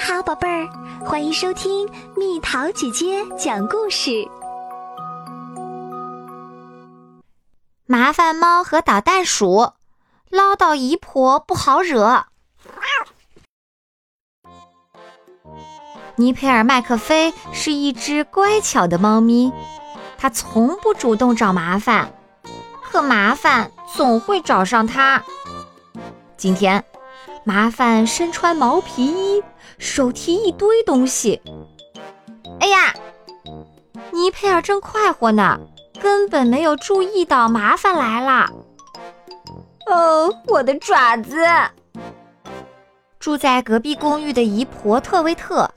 好，宝贝儿，欢迎收听蜜桃姐姐讲故事。麻烦猫和捣蛋鼠，唠叨姨婆不好惹。尼佩尔麦克菲是一只乖巧的猫咪，它从不主动找麻烦，可麻烦总会找上它。今天。麻烦身穿毛皮衣，手提一堆东西。哎呀，尼佩尔正快活呢，根本没有注意到麻烦来了。哦，我的爪子！住在隔壁公寓的姨婆特维特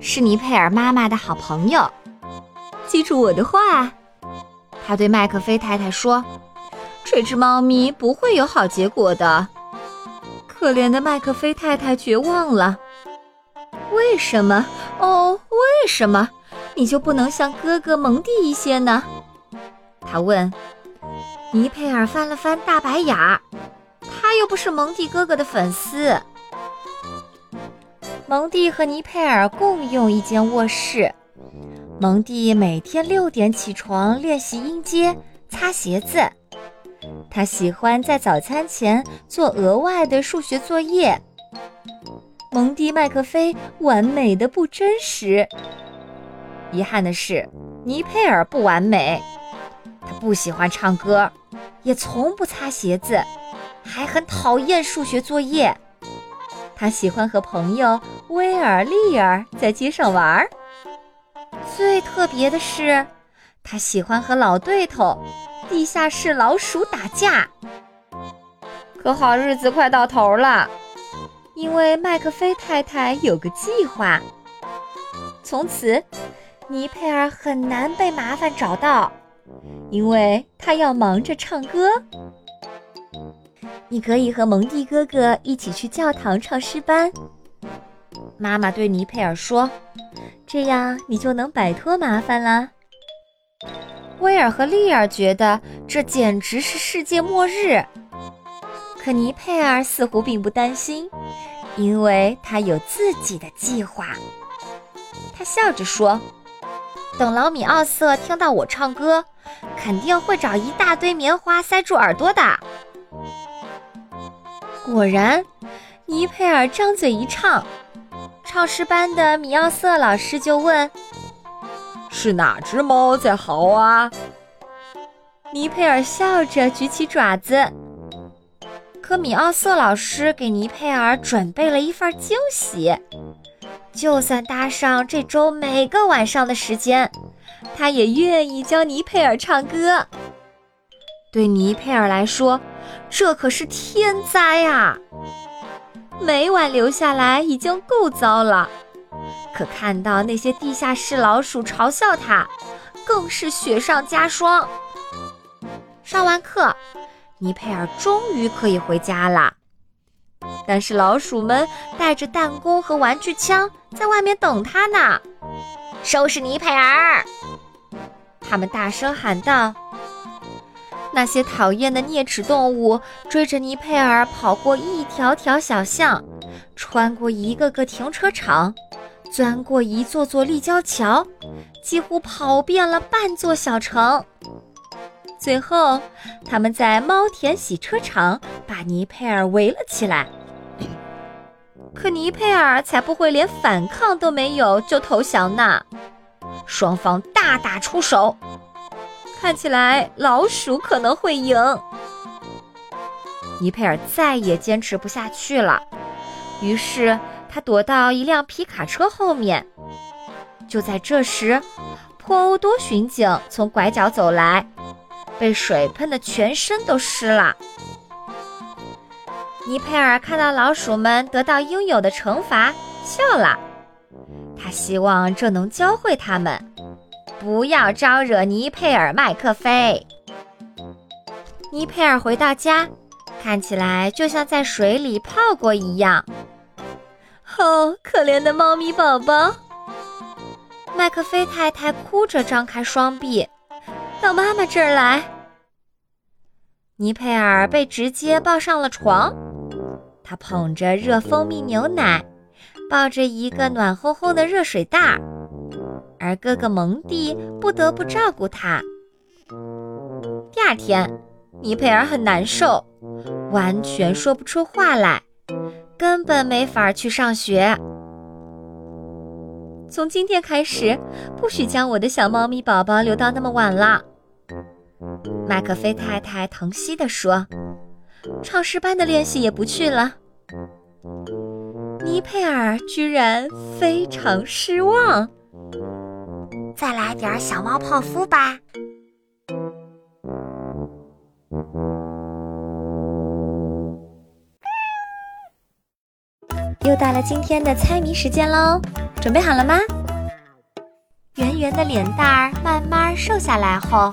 是尼佩尔妈妈的好朋友。记住我的话，他对麦克菲太太说：“这只猫咪不会有好结果的。”可怜的麦克菲太太绝望了。为什么？哦，为什么你就不能像哥哥蒙蒂一些呢？他问。尼佩尔翻了翻大白眼儿，他又不是蒙蒂哥哥的粉丝。蒙蒂和尼佩尔共用一间卧室。蒙蒂每天六点起床练习音阶、擦鞋子。他喜欢在早餐前做额外的数学作业。蒙蒂麦克菲完美的不真实。遗憾的是，尼佩尔不完美。他不喜欢唱歌，也从不擦鞋子，还很讨厌数学作业。他喜欢和朋友威尔利尔在街上玩儿。最特别的是，他喜欢和老对头。地下室老鼠打架，可好日子快到头了，因为麦克菲太太有个计划。从此，尼佩尔很难被麻烦找到，因为他要忙着唱歌。你可以和蒙蒂哥哥一起去教堂唱诗班。妈妈对尼佩尔说：“这样你就能摆脱麻烦啦。”威尔和利尔觉得这简直是世界末日，可尼佩尔似乎并不担心，因为他有自己的计划。他笑着说：“等老米奥瑟听到我唱歌，肯定会找一大堆棉花塞住耳朵的。”果然，尼佩尔张嘴一唱，唱诗班的米奥瑟老师就问。是哪只猫在嚎啊？尼佩尔笑着举起爪子。可米奥瑟老师给尼佩尔准备了一份惊喜，就算搭上这周每个晚上的时间，他也愿意教尼佩尔唱歌。对尼佩尔来说，这可是天灾啊！每晚留下来已经够糟了。可看到那些地下室老鼠嘲笑他，更是雪上加霜。上完课，尼佩尔终于可以回家了。但是老鼠们带着弹弓和玩具枪在外面等他呢。收拾尼佩尔！他们大声喊道。那些讨厌的啮齿动物追着尼佩尔跑过一条条小巷，穿过一个个停车场。钻过一座座立交桥，几乎跑遍了半座小城。最后，他们在猫田洗车场把尼佩尔围了起来。可尼佩尔才不会连反抗都没有就投降呢！双方大打出手，看起来老鼠可能会赢。尼佩尔再也坚持不下去了，于是。他躲到一辆皮卡车后面。就在这时，破欧多巡警从拐角走来，被水喷得全身都湿了。尼佩尔看到老鼠们得到应有的惩罚，笑了。他希望这能教会他们不要招惹尼佩尔麦克菲。尼佩尔回到家，看起来就像在水里泡过一样。哦，可怜的猫咪宝宝！麦克菲太太哭着张开双臂，到妈妈这儿来。尼佩尔被直接抱上了床，他捧着热蜂蜜牛奶，抱着一个暖烘烘的热水袋，而哥哥蒙蒂不得不照顾他。第二天，尼佩尔很难受，完全说不出话来，根本没法去上学。从今天开始，不许将我的小猫咪宝宝留到那么晚了。麦克菲太太疼惜地说：“唱诗班的练习也不去了。”尼佩尔居然非常失望。再来点小猫泡芙吧。又到了今天的猜谜时间喽，准备好了吗？圆圆的脸蛋儿慢慢瘦下来后，